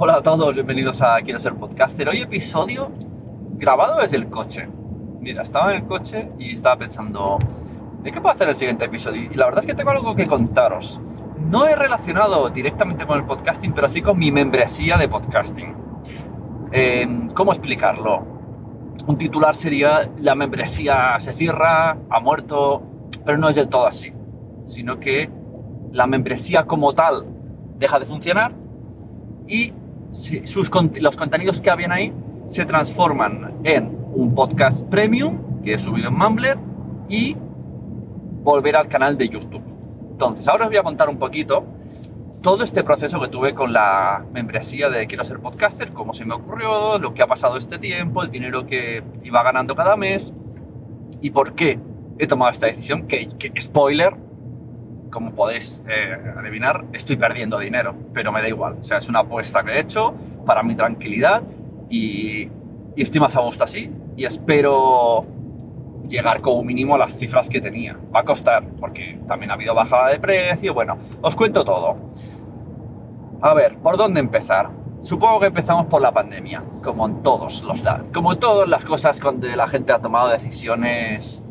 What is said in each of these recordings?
Hola a todos, bienvenidos a Quiero ser podcaster. Hoy episodio grabado desde el coche. Mira, estaba en el coche y estaba pensando, ¿de qué puedo hacer el siguiente episodio? Y la verdad es que tengo algo que contaros. No he relacionado directamente con el podcasting, pero sí con mi membresía de podcasting. Eh, ¿Cómo explicarlo? Un titular sería, la membresía se cierra, ha muerto, pero no es del todo así, sino que la membresía como tal deja de funcionar y sus, los contenidos que habían ahí se transforman en un podcast premium que he subido en Mumbler y volver al canal de YouTube. Entonces, ahora os voy a contar un poquito todo este proceso que tuve con la membresía de Quiero ser podcaster, cómo se me ocurrió, lo que ha pasado este tiempo, el dinero que iba ganando cada mes y por qué he tomado esta decisión, que, que spoiler, como podéis eh, adivinar, estoy perdiendo dinero, pero me da igual. O sea, es una apuesta que he hecho para mi tranquilidad y, y estoy más a gusto así y espero llegar como mínimo a las cifras que tenía. Va a costar, porque también ha habido bajada de precio. Bueno, os cuento todo. A ver, ¿por dónde empezar? Supongo que empezamos por la pandemia, como en todos los como en todas las cosas donde la gente ha tomado decisiones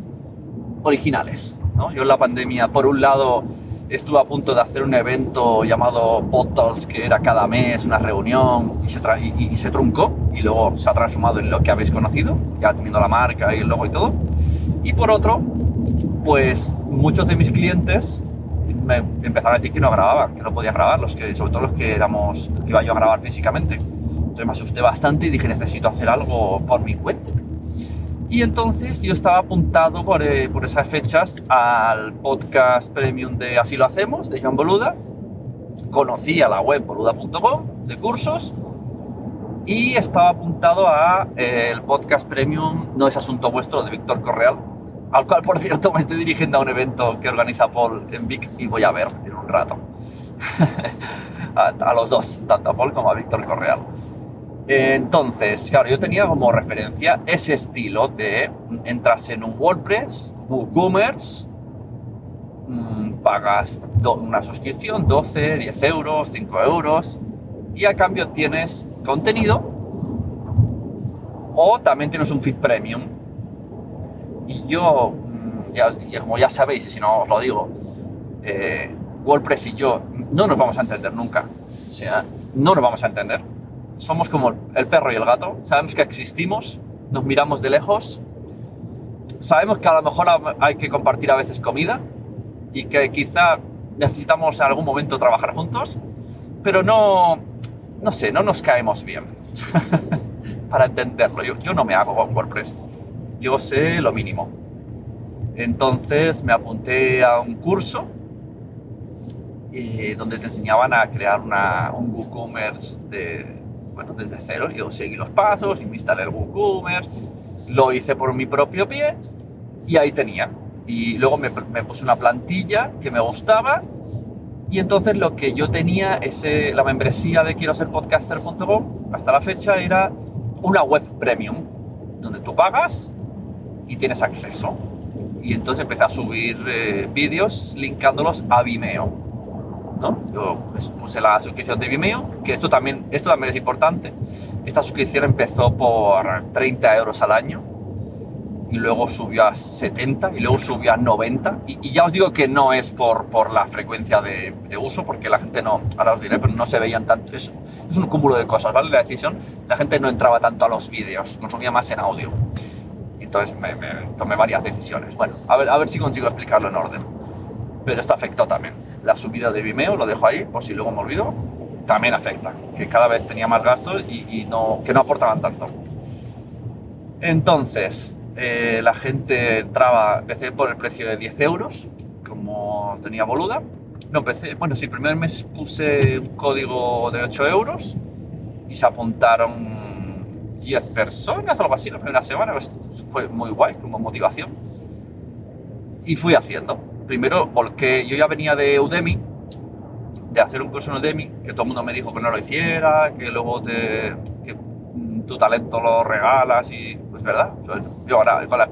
originales. ¿no? Yo en la pandemia, por un lado, estuve a punto de hacer un evento llamado PodTalks, que era cada mes una reunión y se, y, y truncó y luego se ha transformado en lo que habéis conocido, ya teniendo la marca y el logo y todo. Y por otro, pues muchos de mis clientes me empezaron a decir que no grababan, que no podía grabar, los que, sobre todo los que éramos, que iba yo a grabar físicamente. Entonces me asusté bastante y dije, necesito hacer algo por mi cuenta. Y entonces yo estaba apuntado por, eh, por, esas fechas al podcast premium de Así lo hacemos, de John Boluda. Conocí a la web boluda.com de cursos y estaba apuntado a eh, el podcast premium No es asunto vuestro de Víctor Correal, al cual por cierto me estoy dirigiendo a un evento que organiza Paul en Vic y voy a ver en un rato. a, a, los dos, tanto a Paul como a Víctor Correal. Entonces, claro, yo tenía como referencia ese estilo de entras en un WordPress, WooCommerce, mmm, pagas una suscripción, 12, 10 euros, 5 euros, y a cambio tienes contenido o también tienes un feed premium. Y yo, ya, como ya sabéis, y si no os lo digo, eh, WordPress y yo no nos vamos a entender nunca. O sea, no nos vamos a entender somos como el perro y el gato, sabemos que existimos, nos miramos de lejos, sabemos que a lo mejor hay que compartir a veces comida y que quizá necesitamos en algún momento trabajar juntos, pero no, no sé, no nos caemos bien para entenderlo. Yo, yo no me hago con WordPress, yo sé lo mínimo. Entonces me apunté a un curso eh, donde te enseñaban a crear una, un WooCommerce de, bueno, desde cero. Yo seguí los pasos y me instalé lo hice por mi propio pie y ahí tenía. Y luego me, me puse una plantilla que me gustaba y entonces lo que yo tenía, ese, la membresía de quiero ser podcaster.com, hasta la fecha era una web premium, donde tú pagas y tienes acceso. Y entonces empecé a subir eh, vídeos linkándolos a Vimeo. ¿No? Yo pues, puse la suscripción de Vimeo, que esto también, esto también es importante. Esta suscripción empezó por 30 euros al año y luego subió a 70 y luego subió a 90. Y, y ya os digo que no es por, por la frecuencia de, de, uso, porque la gente no, ahora os diré, pero no se veían tanto. Es, es, un cúmulo de cosas, ¿vale? La decisión, la gente no entraba tanto a los vídeos, consumía más en audio. Entonces me, me tomé varias decisiones. Bueno, a ver, a ver si consigo explicarlo en orden. Pero esto afectó también. La subida de Vimeo, lo dejo ahí, por si luego me olvido, también afecta. Que cada vez tenía más gastos y, que no aportaban tanto. Entonces, eh, la gente entraba, empecé por el precio de 10 euros, como tenía boluda. No, empecé, bueno, sí, el primer mes puse un código de 8 euros y se apuntaron 10 personas, algo así, la primera semana. Pues, fue muy guay, como motivación. Y fui haciendo. Primero, porque yo ya venía de Udemy, de hacer un curso en Udemy, que todo el mundo me dijo que no lo hiciera, que luego te, que tu talento lo regalas y pues verdad. Yo ahora, con la,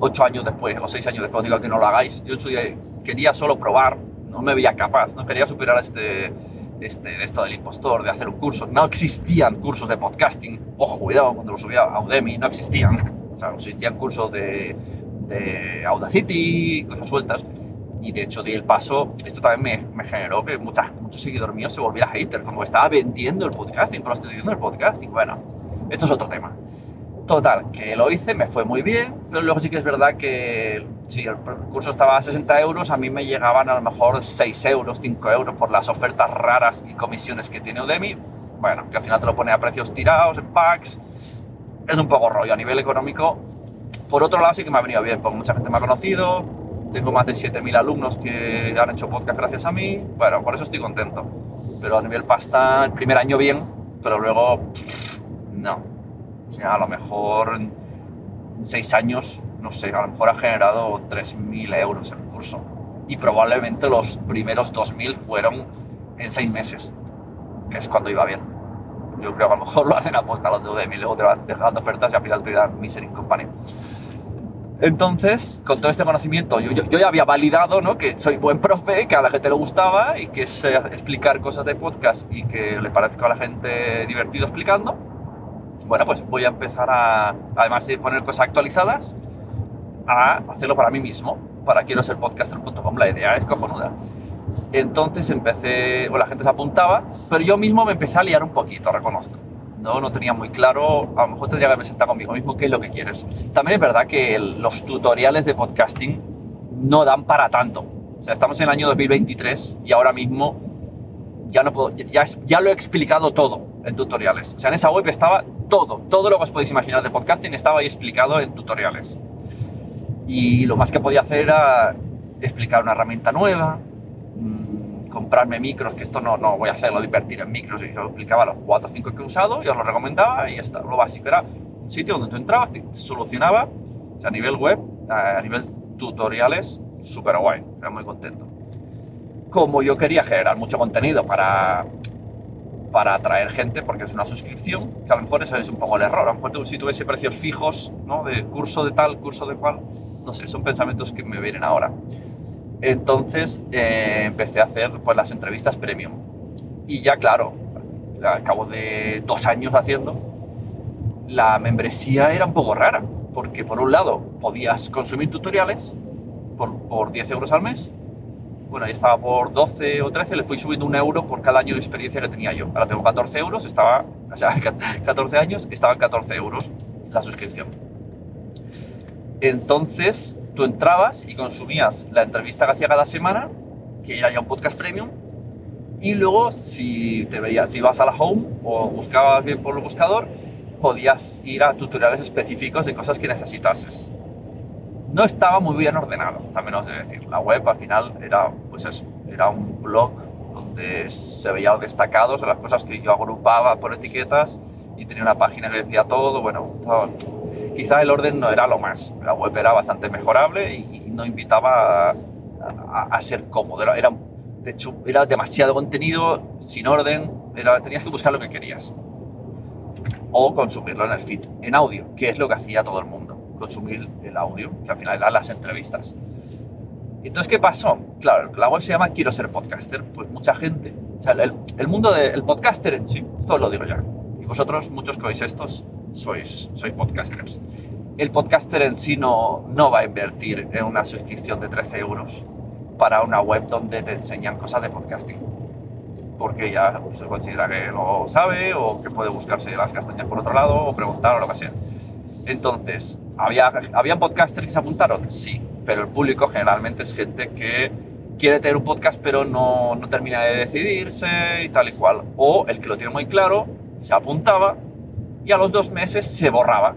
ocho años después o seis años después digo que no lo hagáis. Yo soy, quería solo probar, no me veía capaz, no quería superar este, este, esto del impostor, de hacer un curso. No existían cursos de podcasting. Ojo, cuidado, cuando lo subía a Udemy no existían. O sea, existían cursos de, de Audacity, cosas sueltas. Y de hecho di el paso, esto también me, me generó que muchos seguidores míos se volviera hater, como estaba vendiendo el podcasting, prostituyendo el podcasting. Bueno, esto es otro tema. Total, que lo hice, me fue muy bien, pero luego sí que es verdad que si el curso estaba a 60 euros, a mí me llegaban a lo mejor 6 euros, 5 euros por las ofertas raras y comisiones que tiene Udemy. Bueno, que al final te lo pone a precios tirados, en packs. Es un poco rollo a nivel económico. Por otro lado sí que me ha venido bien, porque mucha gente me ha conocido, tengo más de 7.000 alumnos que han hecho podcast gracias a mí. Bueno, por eso estoy contento. Pero a nivel pasta, el primer año bien, pero luego no. O sea, a lo mejor en 6 años, no sé, a lo mejor ha generado 3.000 euros el curso. Y probablemente los primeros 2.000 fueron en 6 meses, que es cuando iba bien. Yo creo que a lo mejor lo hacen aposta los de Udemy, luego te van dejando ofertas y al final te dan Misery Company. Entonces, con todo este conocimiento, yo, yo, yo, ya había validado ¿no? que soy buen profe, que a la gente le gustaba y que sé explicar cosas de podcast y que le parezca a la gente divertido explicando. Bueno, pues voy a empezar a, además de poner cosas actualizadas, a hacerlo para mí mismo, para quiero ser podcaster.com. La idea es cojonuda. Entonces empecé, bueno, la gente se apuntaba, pero yo mismo me empecé a liar un poquito, reconozco. ¿no? no tenía muy claro, a lo mejor tendría que haberme sentado conmigo mismo qué es lo que quieres. También es verdad que los tutoriales de podcasting no dan para tanto. O sea, estamos en el año 2023 y ahora mismo ya, no puedo, ya, ya lo he explicado todo en tutoriales. O sea, en esa web estaba todo, todo lo que os podéis imaginar de podcasting estaba ahí explicado en tutoriales. Y lo más que podía hacer era explicar una herramienta nueva, comprarme micros, que esto no, no voy a hacerlo de invertir en micros, y yo explicaba los 4 o 5 que he usado, yo os lo recomendaba y ya está. Lo básico era un sitio donde tú entrabas, solucionaba, o a nivel web, a nivel tutoriales, súper guay, era muy contento. Como yo quería generar mucho contenido para, para atraer gente, porque es una suscripción, que a lo mejor es un poco el error. A lo mejor si tuviese precios fijos, ¿no? De curso de tal, curso de cual, no sé, son pensamientos que me vienen ahora. Entonces eh, empecé a hacer pues, las entrevistas premium. Y ya, claro, al cabo de dos años haciendo, la membresía era un poco rara. Porque por un lado podías consumir tutoriales por, por 10 euros al mes. Bueno, ahí estaba por 12 o 13, le fui subiendo un euro por cada año de experiencia que tenía yo. Ahora tengo 14 euros, estaba, o sea, 14 años, estaba en 14 euros la suscripción. Entonces, tú entrabas y consumías la entrevista que hacía cada semana, que era ya un podcast premium, y luego si te veías, si ibas a la home o buscabas bien por el buscador, podías ir a tutoriales específicos de cosas que necesitases. No estaba muy bien ordenado, también os de decir. La web al final era, pues eso, era un blog donde se veía los destacados de las cosas que yo agrupaba por etiquetas y tenía una página que decía todo. Bueno, quizá el orden no era lo más. La web era bastante mejorable y, no invitaba a, a- a ser cómodo. Era, de hecho, era demasiado contenido, sin orden, era, tenías que buscar lo que querías. O consumirlo en el feed, en audio, que es lo que hacía todo el mundo. Consumir el audio, que al final eran las entrevistas. Entonces, ¿qué pasó? Claro, la web se llama Quiero ser podcaster. Pues mucha gente, el, mundo del podcaster en sí, todo lo digo ya. Vosotros, muchos que oís estos, sois, sois podcasters. El podcaster en sí no, no va a invertir en una suscripción de 13 euros para una web donde te enseñan cosas de podcasting. Porque ya se considera que lo sabe o que puede buscarse las castañas por otro lado o preguntar o lo que sea. Entonces, ¿había, ¿habían podcasters que se apuntaron? Sí, pero el público generalmente es gente que quiere tener un podcast pero no, no termina de decidirse y tal y cual. O el que lo tiene muy claro, se apuntaba y a los dos meses se borraba.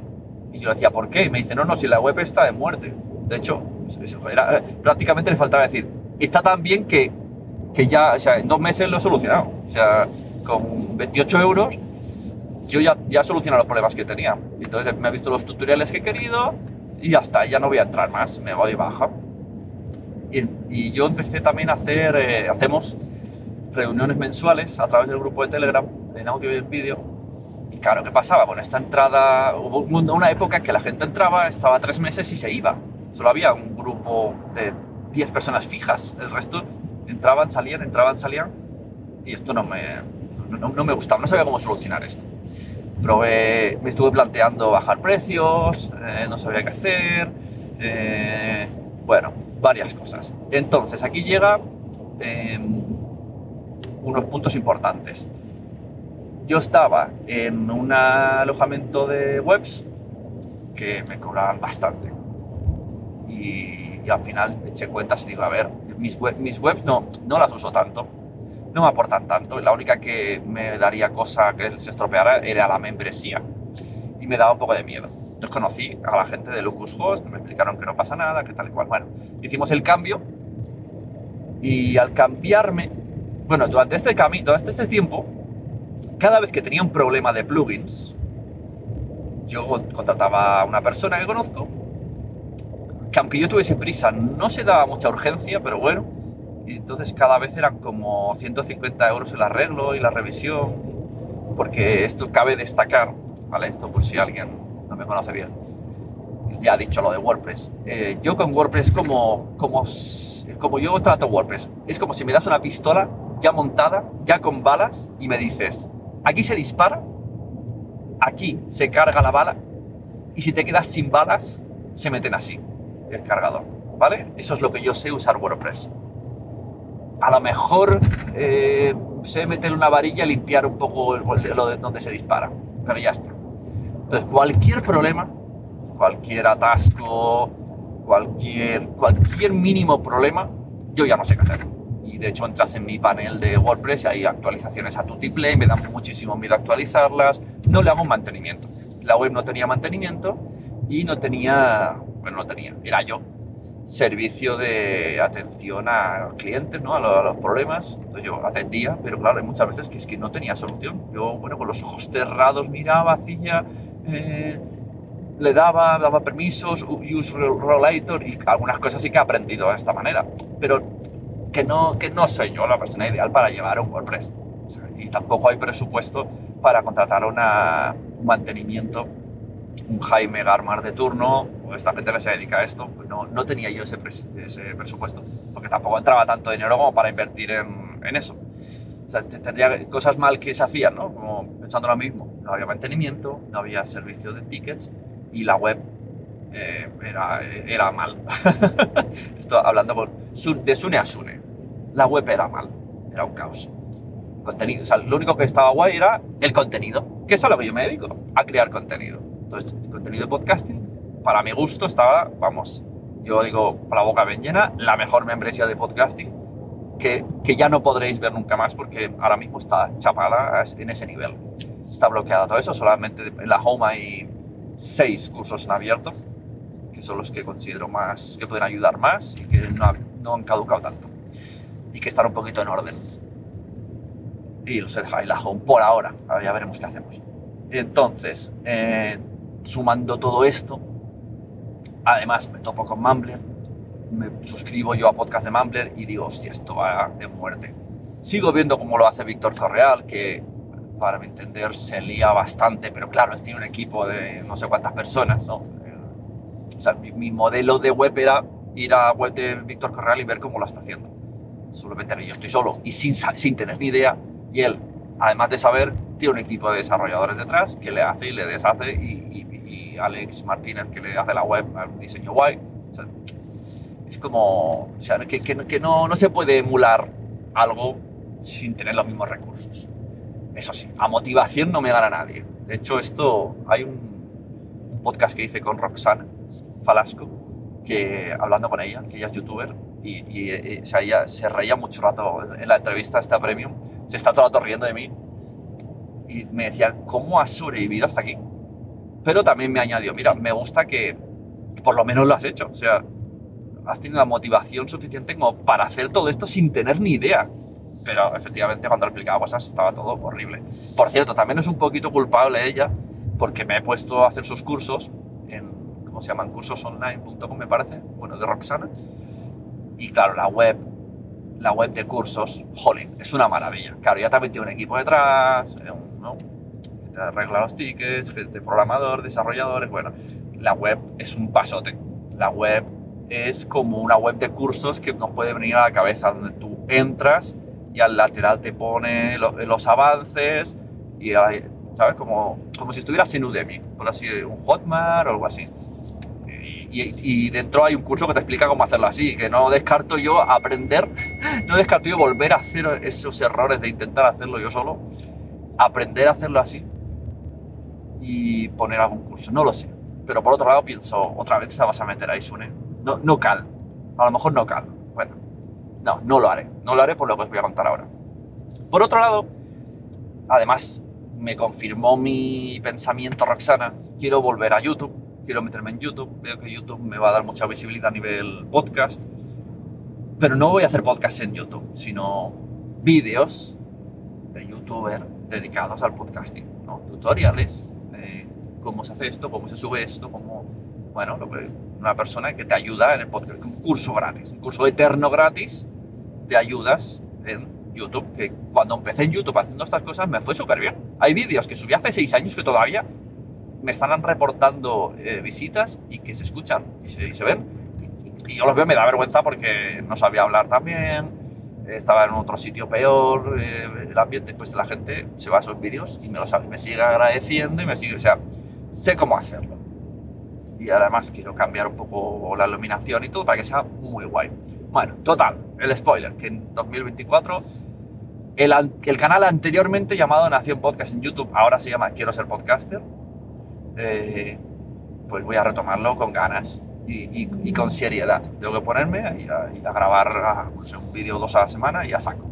Y yo decía, ¿por qué? Y me dice, no, no, si la web está de muerte. De hecho, eh, prácticamente le faltaba decir, está tan bien que, que ya, o sea, en dos meses lo he solucionado. O sea, con 28 euros yo ya, ya he solucionado los problemas que tenía. Entonces me he visto los tutoriales que he querido y ya está, ya no voy a entrar más, me voy baja. Y, y yo empecé también a hacer, eh, hacemos reuniones mensuales a través del grupo de Telegram, en audio y en vídeo. Y claro, ¿qué pasaba? Con esta entrada, hubo un- una época en que la gente entraba, estaba tres meses y se iba. Solo había un grupo de 10 personas fijas, el resto entraban, salían, entraban, salían. Y esto no me, no, no me gustaba, no sabía cómo solucionar esto. Probé, me estuve planteando bajar precios, eh, no sabía qué hacer, eh, bueno, varias cosas. Entonces, aquí llega eh, unos puntos importantes. Yo estaba en un alojamiento de webs que me cobraban bastante. Y, al final eché cuentas y digo, a ver, mis webs no, no las uso tanto, no me aportan tanto. La única que me daría cosa que se estropeara era la membresía. Y me daba un poco de miedo. Entonces conocí a la gente de Lucas Host, me explicaron que no pasa nada, que tal y cual. Bueno, hicimos el cambio y al cambiarme, bueno, durante este, cami durante este tiempo, cada vez que tenía un problema de plugins, yo con- contrataba a una persona que conozco, que aunque yo tuviese prisa, no se daba mucha urgencia, pero bueno, y entonces cada vez eran como 150 euros el arreglo y la revisión, porque esto cabe destacar, ¿vale? Esto por si alguien no me conoce bien. Ya he dicho lo de WordPress. Eh, yo con WordPress como, como, como yo trato WordPress, es como si me das una pistola ya montada, ya con balas, y me dices, aquí se dispara, aquí se carga la bala, y si te quedas sin balas, se meten así, el cargador, ¿vale? Eso es lo que yo sé usar WordPress. A lo mejor eh, sé meter una varilla y limpiar un poco el- lo de donde se dispara, pero ya está. Entonces, cualquier problema, cualquier atasco, cualquier, cualquier mínimo problema, yo ya no sé qué hacer. Y de hecho entras en mi panel de WordPress y hay actualizaciones a tutiplay, me dan muchísimo miedo actualizarlas, no le hago mantenimiento. La web no tenía mantenimiento y no tenía, bueno, no tenía, era yo, servicio de atención a clientes, ¿no? A los problemas. Entonces yo atendía, pero claro, hay muchas veces que es que no tenía solución. Yo, bueno, con los ojos cerrados miraba, hacía, eh, le daba, daba permisos, use rollator y algunas cosas sí que he aprendido de esta manera. Pero que no, que no soy yo la persona ideal para llevar un WordPress. O sea, y tampoco hay presupuesto para contratar una, un mantenimiento un Jaime Garmar de turno, o esta gente que se dedica a esto, pues no, no tenía yo ese, pres- ese presupuesto, porque tampoco entraba tanto dinero como para invertir en, en eso. O sea, te- tendría cosas mal que se hacían, ¿no? Como pensando lo mismo, no había mantenimiento, no había servicio de tickets y la web eh, era, era mal. Esto hablando por, de Sune a Sune. La web era mal, era un caos. Contenido, o sea, lo único que estaba guay era el contenido, que es a lo que yo me dedico, a crear contenido. Entonces, contenido de podcasting, para mi gusto, estaba, vamos, yo digo, la boca bien llena, la mejor membresía de podcasting que, que ya no podréis ver nunca más porque ahora mismo está chapada en ese nivel. Está bloqueado todo eso, solamente en la home hay seis cursos en abierto, que son los que considero más, que pueden ayudar más y que no, no han caducado tanto. Y que están un poquito en orden. Y los he dejado en la home por ahora, ahora ya veremos qué hacemos. Entonces, eh, sumando todo esto, además me topo con Mumbler, me suscribo yo a podcast de Mumbler y digo, hostia, esto va de muerte. Sigo viendo cómo lo hace Víctor Torreal, que para mi entender se lía bastante, pero claro, él tiene un equipo de no sé cuántas personas, ¿no? O sea, mi, mi modelo de web era ir a web de Víctor Correal y ver cómo lo está haciendo. Solamente que yo estoy solo y sin, sin tener ni idea. Y él, además de saber, tiene un equipo de desarrolladores detrás que le hace y le deshace. Y, y- y Alex Martínez que le hace la web, un diseño guay. O sea, es como. O sea, que, que que no, no se puede emular algo sin tener los mismos recursos. Eso sí, a motivación no me gana nadie. De hecho, esto hay un, podcast que hice con Roxana Falasco, que hablando con ella, que ella es youtuber, y, y, eh, o sea, ella se reía mucho rato en la entrevista esta premium, se está todo el rato riendo de mí, y me decía, ¿cómo has sobrevivido hasta aquí? Pero también me añadió, mira, me gusta que, que por lo menos lo has hecho, o sea, has tenido la motivación suficiente como para hacer todo esto sin tener ni idea. Pero efectivamente cuando le explicaba cosas estaba todo horrible. Por cierto, también es un poquito culpable ella, porque me he puesto a hacer sus cursos en, ¿cómo se llaman? Cursosonline.com me parece, bueno, de Roxana. Y claro, la web, la web de cursos, jolín, es una maravilla. Claro, ya también tiene un equipo detrás, eh, ¿no? que te arregla los tickets, gente programador, desarrolladores, bueno, la web es un pasote. La web es como una web de cursos que nos puede venir a la cabeza, donde tú entras y al lateral te pone lo- los avances y hay- ¿sabes? Como, como si estuvieras en Udemy, por así un Hotmart o algo así. Y dentro hay un curso que te explica cómo hacerlo así, que no descarto yo aprender, no descarto yo volver a hacer esos errores de intentar hacerlo yo solo, aprender a hacerlo así y poner algún curso, no lo sé. Pero por otro lado pienso, otra vez te vas a meter ahí, Sune. No, no cal, a lo mejor no cal. No, no lo haré, no lo haré por lo que os voy a contar ahora. Por otro lado, además me confirmó mi pensamiento Roxana, quiero volver a YouTube, quiero meterme en YouTube, veo que YouTube me va a dar mucha visibilidad a nivel podcast, pero no voy a hacer podcast en YouTube, sino vídeos de youtuber dedicados al podcasting, ¿no? tutoriales, eh, cómo se hace esto, cómo se sube esto, cómo, bueno, una persona que te ayuda en el podcast, un curso gratis, un curso eterno gratis de ayudas en YouTube, que cuando empecé en YouTube haciendo estas cosas me fue súper bien. Hay vídeos que subí hace seis años que todavía me están reportando eh, visitas y que se escuchan y se, y se ven. Y, y yo los veo, me da vergüenza porque no sabía hablar también, estaba en otro sitio peor, eh, el ambiente, pues la gente se va a esos vídeos y me lo sabe, me sigue agradeciendo y me sigue, o sea, sé cómo hacerlo. Y además quiero cambiar un poco la iluminación y todo para que sea muy guay. Bueno, total, el spoiler, que en 2024 el, el canal anteriormente llamado Nación Podcast en YouTube, ahora se llama Quiero ser podcaster, eh, pues voy a retomarlo con ganas y, con seriedad. Tengo que ponerme a, a grabar no sé, un vídeo dos a la semana y ya saco.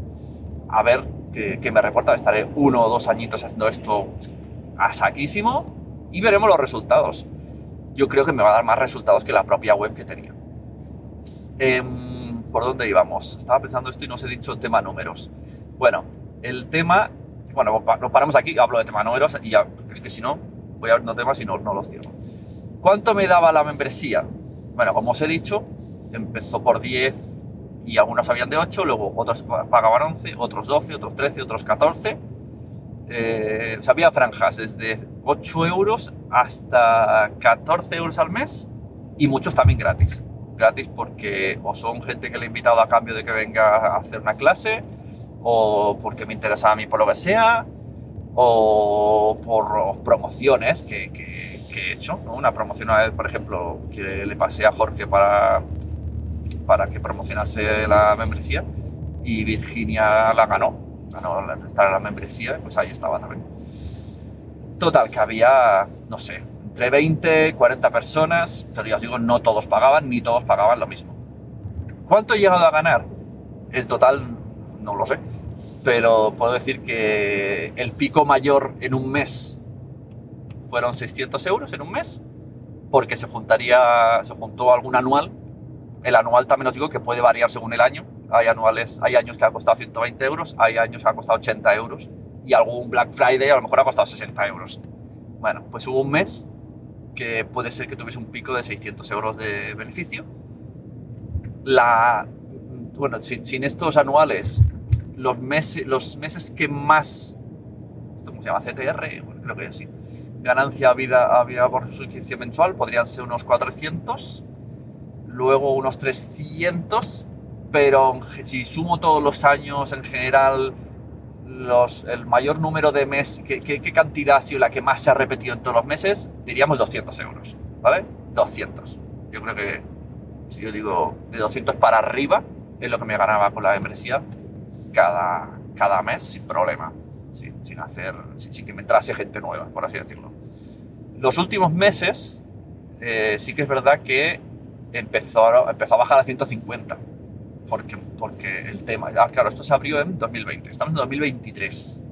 A ver qué, qué me reporta. Estaré uno o dos añitos haciendo esto a saquísimo y veremos los resultados. Yo creo que me va a dar más resultados que la propia web que tenía. Em, ¿Por dónde íbamos? Estaba pensando esto y no os he dicho tema números. Bueno, el tema, bueno, nos paramos aquí, hablo de tema números y ya, es que si no, voy a no temas y no, no los cierro. ¿Cuánto me daba la membresía? Bueno, como os he dicho, empezó por 10 y algunos habían de 8, luego otros pa- pagaban 11, otros 12, otros 13, otros 14. Eh, o sea, había franjas desde 8 euros hasta 14 euros al mes y muchos también gratis. Gratis porque o son gente que le he invitado a cambio de que venga a hacer una clase, o porque me interesa a mí por lo que sea, o por promociones que, he hecho. ¿no? Una promoción, a él, por ejemplo, que le pasé a Jorge para, para que promocionase la membresía y Virginia la ganó, ganó la- estar en la membresía, pues ahí estaba también. Total, que había, no sé, entre 20 y 40 personas, pero ya os digo, no todos pagaban, ni todos pagaban lo mismo. ¿Cuánto he llegado a ganar? El total no lo sé, pero puedo decir que el pico mayor en un mes fueron 600 euros en un mes, porque se juntaría, se juntó algún anual. El anual también os digo que puede variar según el año. Hay anuales, hay años que ha costado 120 euros, hay años que ha costado 80 euros y algún Black Friday a lo mejor ha costado 60 euros. Bueno, pues hubo un mes que puede ser que tuviese un pico de 600 euros de beneficio. La, bueno, sin, sin estos anuales, los meses, los meses que más, esto se llama, CTR, bueno, creo que así, ganancia había, había por suscripción mensual, podrían ser unos 400, luego unos 300, pero si sumo todos los años en general, el mayor número de meses, ¿qué, ¿qué, qué, cantidad ha sido la que más se ha repetido en todos los meses? Diríamos 200 euros, ¿vale? 200. Yo creo que, si yo digo de 200 para arriba, es lo que me ganaba con la membresía cada, cada mes sin problema, sin, hacer, sin, sin, que me entrase gente nueva, por así decirlo. Los últimos meses, eh, sí que es verdad que empezó, empezó a bajar a 150 porque, porque el tema, ah, claro, esto se abrió en 2020, estamos en 2023.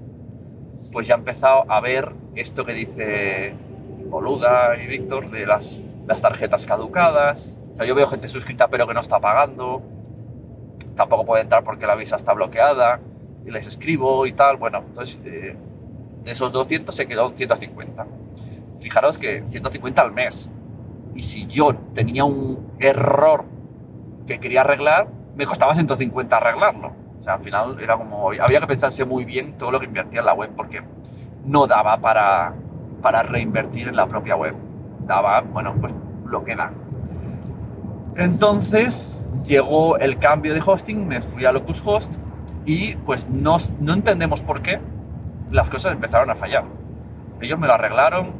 Pues ya ha empezado a ver esto que dice Boluda y Víctor de las, las tarjetas caducadas. O sea, yo veo gente suscrita pero que no está pagando. Tampoco puede entrar porque la visa está bloqueada. Y les escribo y tal. Bueno, entonces eh, de esos 200 se quedó en 150. Fijaros que 150 al mes. Y si yo tenía un error que quería arreglar, me costaba 150 arreglarlo. O sea, al final era como, había que pensarse muy bien todo lo que invertía en la web porque no daba para, para reinvertir en la propia web. Daba, bueno, pues lo que da. Entonces llegó el cambio de hosting, me fui a Locushost y pues no, no entendemos por qué las cosas empezaron a fallar. Ellos me lo arreglaron,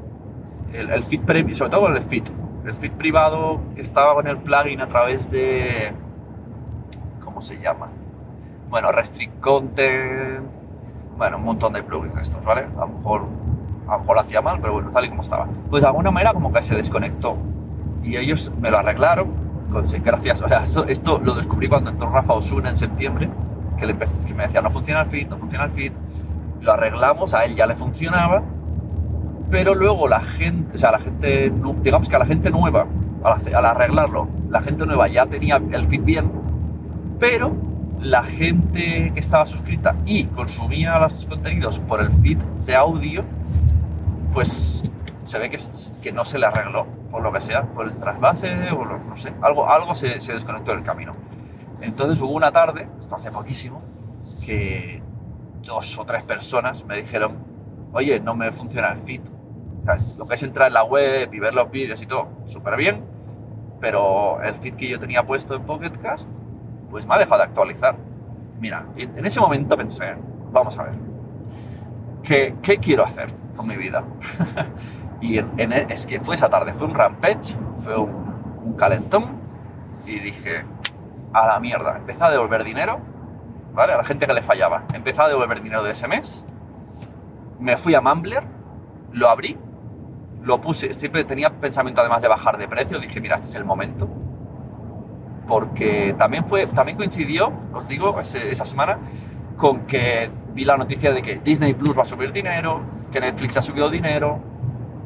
el, el feed previo, sobre todo con el feed, el feed privado que estaba con el plugin a través de, se llama. Bueno, Restrict Content, bueno, un montón de plugins estos, ¿vale? A lo mejor, a lo mejor lo hacía mal, pero bueno, tal y como estaba. Pues de alguna manera como que se desconectó. Y ellos me lo arreglaron, con, gracias, o sea, esto, lo descubrí cuando entró Rafa Osuna en septiembre, que, le empecé, que me decía, no funciona el feed, no funciona el feed. Lo arreglamos, a él ya le funcionaba, pero luego la gente, o sea, la gente, digamos que a la gente nueva, al, al arreglarlo, la gente nueva ya tenía el feed bien, pero la gente que estaba suscrita y consumía los contenidos por el feed de audio, pues se ve que, no se le arregló, por lo que sea, por el trasvase o no sé, algo, algo se, se desconectó del camino. Entonces hubo una tarde, esto hace poquísimo, que dos o tres personas me dijeron, oye, no me funciona el feed. Lo que es entrar en la web y ver los vídeos y todo, súper bien, pero el feed que yo tenía puesto en Pocketcast pues me ha dejado de actualizar. Mira, en ese momento pensé, vamos a ver, ¿qué, qué quiero hacer con mi vida? y en, e, es que fue esa tarde, fue un rampage, fue un, calentón, y dije, a la mierda, empecé a devolver dinero, ¿vale? A la gente que le fallaba, empecé a devolver dinero de ese mes, me fui a Mumbler, lo abrí, lo puse, siempre tenía pensamiento además de bajar de precio, dije, mira, este es el momento, porque también, fue, también coincidió, os digo, ese, esa semana, con que vi la noticia de que Disney Plus va a subir dinero, que Netflix ha subido dinero.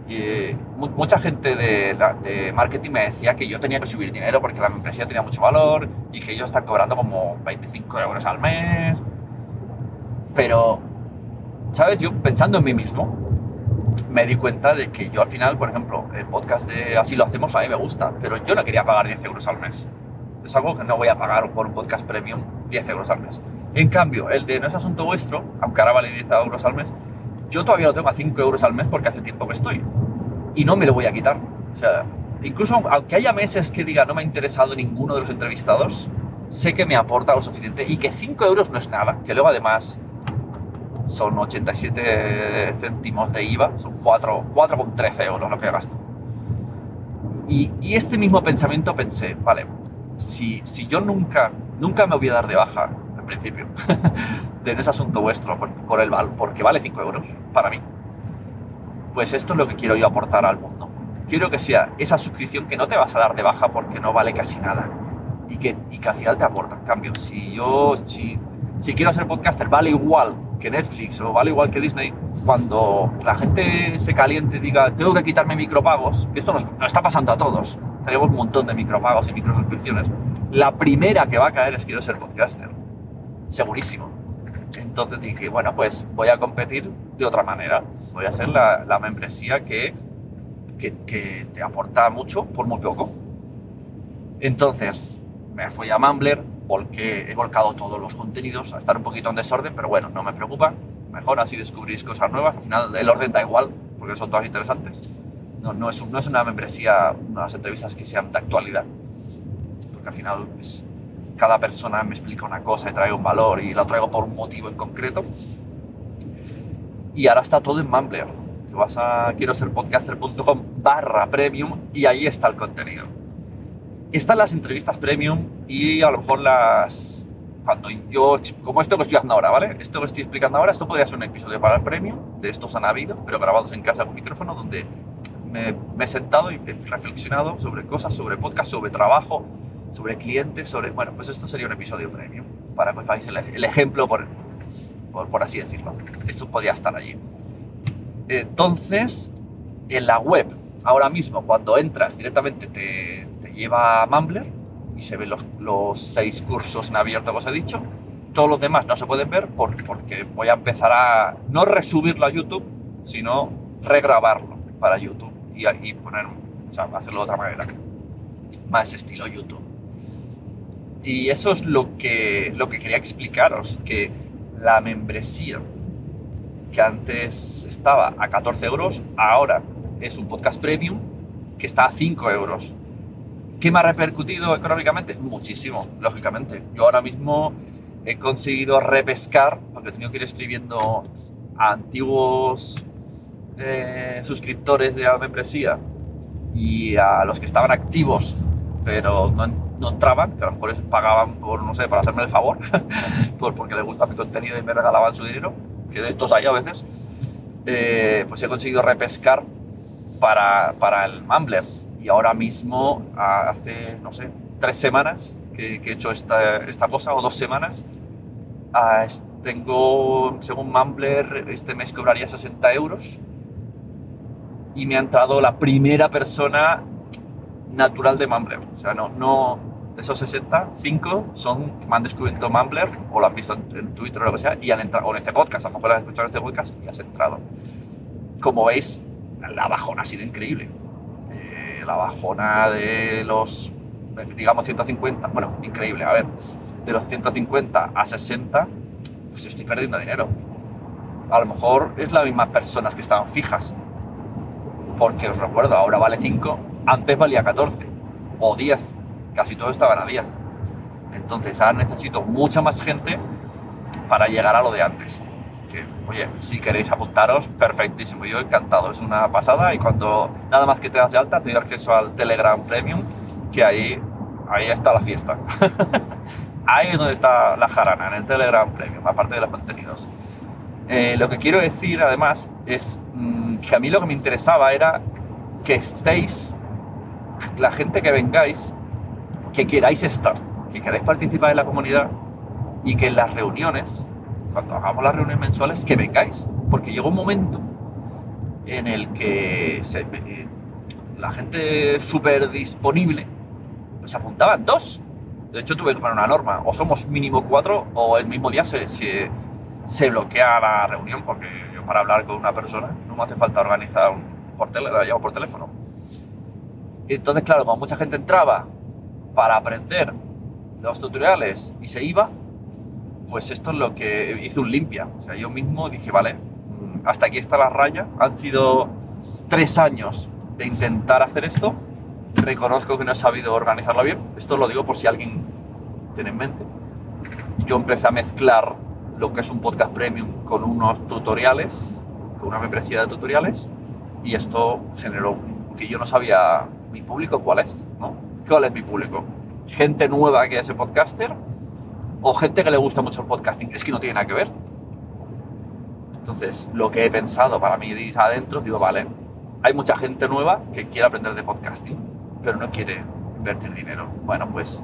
Y mucha gente de, de, marketing me decía que yo tenía que subir dinero porque la empresa tenía mucho valor y que ellos están cobrando como 25 euros al mes. Pero, ¿sabes? Yo pensando en mí mismo, me di cuenta de que yo al final, por ejemplo, el podcast de Así lo hacemos a mí me gusta, pero yo no quería pagar 10 euros al mes es algo que no voy a pagar por un podcast premium 10 euros al mes. En cambio, el de No es asunto vuestro, aunque ahora vale 10 euros al mes, yo todavía lo tengo a 5 euros al mes porque hace tiempo que estoy. Y no me lo voy a quitar. O sea, incluso aunque haya meses que diga no me ha interesado ninguno de los entrevistados, sé que me aporta lo suficiente y que 5 euros no es nada. Que luego además son 87 céntimos de IVA, son 4,13 euros lo que gasto. Y, y este mismo pensamiento pensé, vale, si, si yo nunca, nunca me voy a dar de baja, en principio, de ese asunto vuestro, por, el val, porque vale 5 euros para mí, pues esto es lo que quiero yo aportar al mundo. Quiero que sea esa suscripción que no te vas a dar de baja porque no vale casi nada y que, y que al final te aporta. En si yo, si, si quiero ser podcaster, vale igual que Netflix o vale igual que Disney, cuando la gente se caliente y diga, tengo que quitarme micropagos, que esto nos, está pasando a todos, tenemos un montón de micropagos y microsuscripciones, la primera que va a caer es quiero ser podcaster. Segurísimo. Entonces dije, bueno, pues voy a competir de otra manera. Voy a ser la, la membresía que, que, que te aporta mucho por muy poco. Entonces, me fui a Mumbler, volqué, he volcado todos los contenidos, a estar un poquito en desorden, pero bueno, no me preocupa. Mejor así descubrís cosas nuevas. Al final el orden da igual, porque son todas interesantes. No, es, un- no es una membresía, unas entrevistas que sean de actualidad, porque al final es- cada persona me explica una cosa y trae un valor y lo traigo por un motivo en concreto. Y ahora está todo en Mumbler. Te vas a quiero ser podcaster.com barra premium y ahí está el contenido. Están las entrevistas premium y a lo mejor las... Cuando yo, como esto que estoy haciendo ahora, ¿vale? Esto que estoy explicando ahora, esto podría ser un episodio para el premium, de estos han habido, pero grabados en casa con micrófono, donde me, he sentado y he reflexionado sobre cosas, sobre podcast, sobre trabajo, sobre clientes, sobre... Bueno, pues esto sería un episodio premium, para que veáis el, ejemplo, por, por, por así decirlo. Esto podría estar allí. Entonces, en la web, ahora mismo, cuando entras directamente te, te lleva a Mumbler y se ven los, seis cursos en abierto que os he dicho. Todos los demás no se pueden ver por- porque voy a empezar a no resubirlo a YouTube, sino regrabarlo para YouTube y, y poner, o sea, hacerlo de otra manera, más estilo YouTube. Y eso es lo que, lo que quería explicaros, que la membresía que antes estaba a 14 euros, ahora es un podcast premium que está a 5 euros. ¿Qué me ha repercutido económicamente? Muchísimo, lógicamente. Yo ahora mismo he conseguido repescar, porque he tenido que ir escribiendo a antiguos eh, suscriptores de la membresía y a los que estaban activos, pero no, no entraban, que a lo mejor pagaban por, no sé, para hacerme el favor, por, porque les gusta mi contenido y me regalaban su dinero, que de estos hay a veces, eh, pues he conseguido repescar para, para el Mumbler. Y ahora mismo, hace, no sé, tres semanas que, que he hecho esta, esta cosa, o dos semanas, ah, tengo, según Mumbler, este mes cobraría 60 euros. Y me ha entrado la primera persona natural de Mumbler. O sea, no, no de esos 60, 5 son que me han descubierto Mumbler o lo han visto en, en Twitter o lo que sea y han entrado, o en este podcast, a lo mejor has escuchado este podcast y has entrado. Como veis, la bajona ha sido increíble. La bajona de los, digamos, 150, bueno, increíble, a ver, de los 150 a 60, pues estoy perdiendo dinero. A lo mejor es las mismas personas que estaban fijas. Porque os recuerdo, ahora vale 5, antes valía 14 o 10, casi todos estaban a 10. Entonces ahora necesito mucha más gente para llegar a lo de antes. Que, oye, si queréis apuntaros, perfectísimo, yo encantado, es una pasada y cuando nada más que te das de alta te doy acceso al Telegram Premium, que ahí, ahí está la fiesta. ahí es donde está la jarana, en el Telegram Premium, aparte de los contenidos. Eh, lo que quiero decir además es mm, que a mí lo que me interesaba era que estéis, la gente que vengáis, que queráis estar, que queráis participar en la comunidad y que en las reuniones, cuando hagamos las reuniones mensuales, que vengáis. Porque llegó un momento en el que se- eh, la gente súper disponible pues apuntaban dos. De hecho, tuve que poner una norma. O somos mínimo cuatro o el mismo día se, se, se bloquea la reunión porque yo para hablar con una persona no me hace falta organizar un, por, tele, la llamo por teléfono. Entonces, claro, cuando mucha gente entraba para aprender los tutoriales y se iba, pues esto es lo que hizo un limpia. O sea, yo mismo dije, vale, mm, hasta aquí está la raya. Han sido tres años de intentar hacer esto. Reconozco que no he sabido organizarlo bien. Esto lo digo por si alguien tiene en mente. Yo empecé a mezclar lo que es un podcast premium con unos tutoriales, con una membresía de tutoriales, y esto generó que yo no sabía mi público cuál es, ¿no? ¿Cuál es mi público? Gente nueva que es el podcaster o gente que le gusta mucho el podcasting. Es que no tiene nada que ver. Entonces, lo que he pensado para mí de adentro, digo, vale, hay mucha gente nueva que quiere aprender de podcasting, pero no quiere invertir dinero. Bueno, pues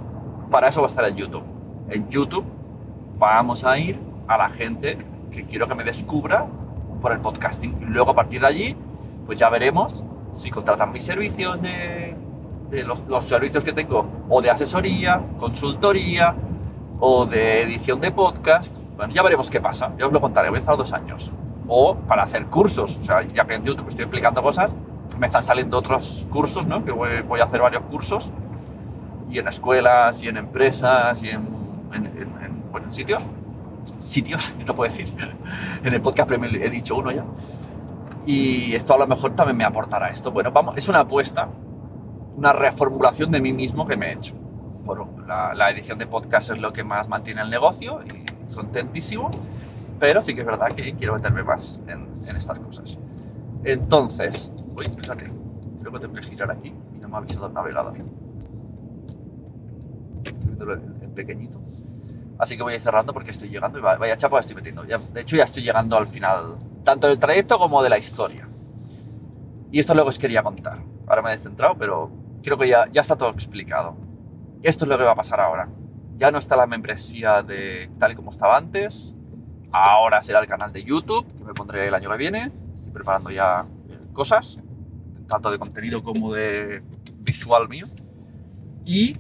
para eso va a estar en YouTube. En YouTube vamos a ir a la gente que quiero que me descubra por el podcasting. Y luego a partir de allí, pues ya veremos si contratan mis servicios de, de los, los servicios que tengo, o de asesoría, consultoría, o de edición de podcast. Bueno, ya veremos qué pasa. Ya os lo contaré. Voy a estar dos años. O para hacer cursos. O sea, ya que en YouTube estoy explicando cosas, me están saliendo otros cursos, ¿no? Que voy, voy a hacer varios cursos, y en escuelas, y en empresas, y en, en, en- en, bueno, en sitios. Sitios, no puedo decir. En el podcast Premium he dicho uno ya. Y esto a lo mejor también me aportará esto. Bueno, vamos, es una apuesta, una reformulación de mí mismo que me he hecho. La, edición de podcast es lo que más mantiene el negocio y contentísimo, pero sí que es verdad que quiero meterme más en, estas cosas. Entonces, uy, fíjate, creo que tengo que girar aquí y no me ha avisado el navegador. Estoy viéndolo en, pequeñito. Así que voy a ir cerrando porque estoy llegando y va- vaya chapa estoy metiendo. Ya- de hecho, ya estoy llegando al final, tanto del trayecto como de la historia. Y esto que os quería contar. Ahora me he descentrado, pero creo que ya está todo explicado. Esto es lo que va a pasar ahora. Ya no está la membresía de tal y como estaba antes. Ahora será el canal de YouTube, que me pondré el año que viene. Estoy preparando ya eh, cosas, tanto de contenido como de visual mío. Y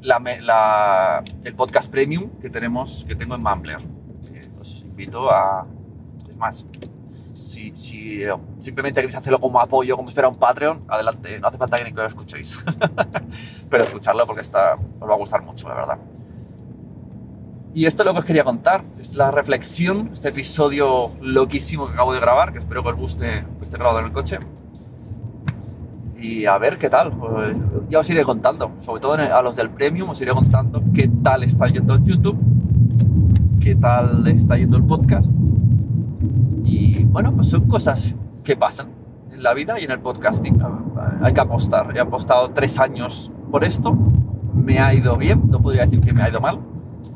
la el podcast premium que tenemos, que tengo en Mumbler. Os invito a. Es más, si, si eh, simplemente queréis hacerlo como apoyo, como si fuera un Patreon, adelante, no hace falta que ni que lo escuchéis. Pero escucharlo porque está, os va a gustar mucho, la verdad. Y esto es lo que os quería contar, es la reflexión, este episodio loquísimo que acabo de grabar, que espero que os guste, que esté grabado en el coche. Y a ver qué tal, pues, ya os iré contando, sobre todo a los del Premium os iré contando qué tal está yendo el YouTube, qué tal está yendo el podcast. Y bueno, pues son cosas que pasan en la vida y en el podcasting. Hay que apostar. He apostado tres años por esto. Me ha ido bien, no podría decir que me ha ido mal.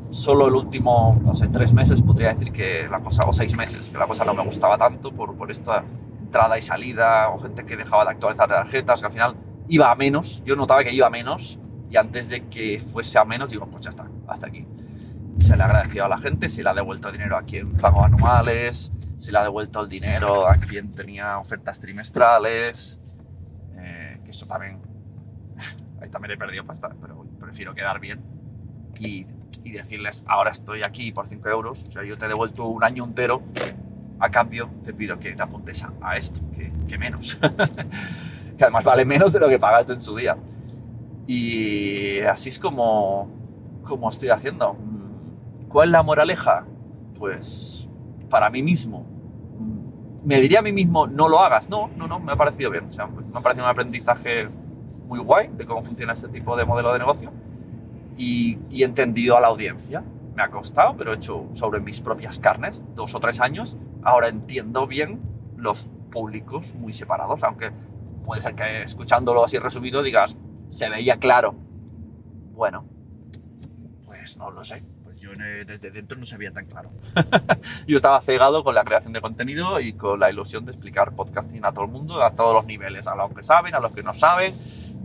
Solo el último, no sé, tres meses podría decir que la cosa, o seis meses, que la cosa no me gustaba tanto por, por esta entrada y salida, o gente que dejaba de actualizar tarjetas, que al final iba a menos. Yo notaba que iba a menos, y antes de que fuese a menos, digo, pues ya está, hasta aquí se le ha agradecido a la gente, se le ha devuelto dinero a quien pagó anuales, se le ha devuelto el dinero a quien tenía ofertas trimestrales, eh, que eso también, ahí también he perdido pasta, pero prefiero quedar bien y, y decirles, ahora estoy aquí por 5 euros, o sea, yo te he devuelto un año entero, a cambio te pido que te apuntes a, a esto, que, que menos, que además vale menos de lo que pagaste en su día. Y así es como, como estoy haciendo. ¿Cuál es la moraleja? Pues para mí mismo. Me diría a mí mismo, no lo hagas. No, no, no, me ha parecido bien. Sea, me ha parecido un aprendizaje muy guay de cómo funciona este tipo de modelo de negocio. Y, y entendido a la audiencia. Me ha costado, pero he hecho sobre mis propias carnes dos o tres años. Ahora entiendo bien los públicos muy separados, aunque puede ser que escuchándolo así resumido digas, se veía claro. Bueno, pues no lo sé. Yo desde dentro no se veía tan claro. yo estaba cegado con la creación de contenido y con la ilusión de explicar podcasting a todo el mundo, a todos los niveles, a los que saben, a los que no saben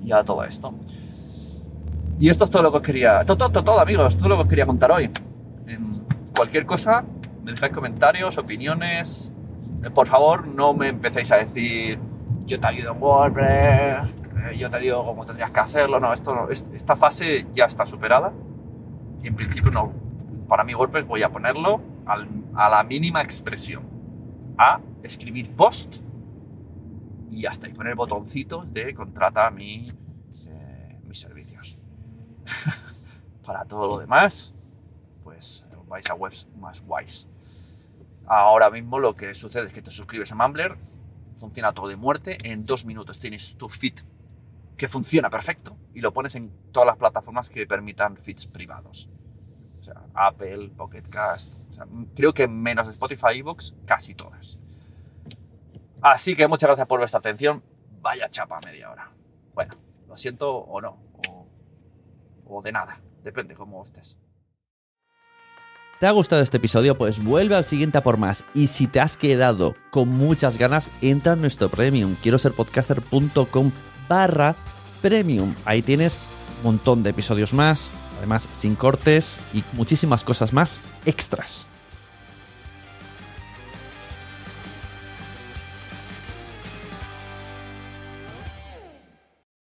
y a todo esto. Y esto es todo lo que os quería, todo, todo, todo, amigos, todo lo que os quería contar hoy. En cualquier cosa, me dejáis comentarios, opiniones. Eh, Por favor, no me empecéis a decir, yo te ayudo en WordPress, eh, yo te digo cómo tendrías que hacerlo. No, esto esta fase ya está superada. En principio no. Para mí WordPress voy a ponerlo a la mínima expresión. A escribir post y hasta y poner botoncitos de contrata mi, eh, mis servicios. Para todo lo demás, pues vais a webs más guays. Ahora mismo lo que sucede es que te suscribes a Mumbler, funciona todo de muerte, en dos minutos tienes tu feed que funciona perfecto y lo pones en todas las plataformas que permitan feeds privados. Apple, Pocket Cast, creo que menos Spotify y Vox, casi todas. Así que muchas gracias por vuestra atención. Vaya chapa media hora. Bueno, lo siento o no, o, o de nada, depende cómo estés. ¿Te ha gustado este episodio? Pues vuelve al siguiente a por más. Y si te has quedado con muchas ganas, entra en nuestro premium. Quiero ser podcaster.com barra premium. Ahí tienes un montón de episodios más, además sin cortes y muchísimas cosas más extras.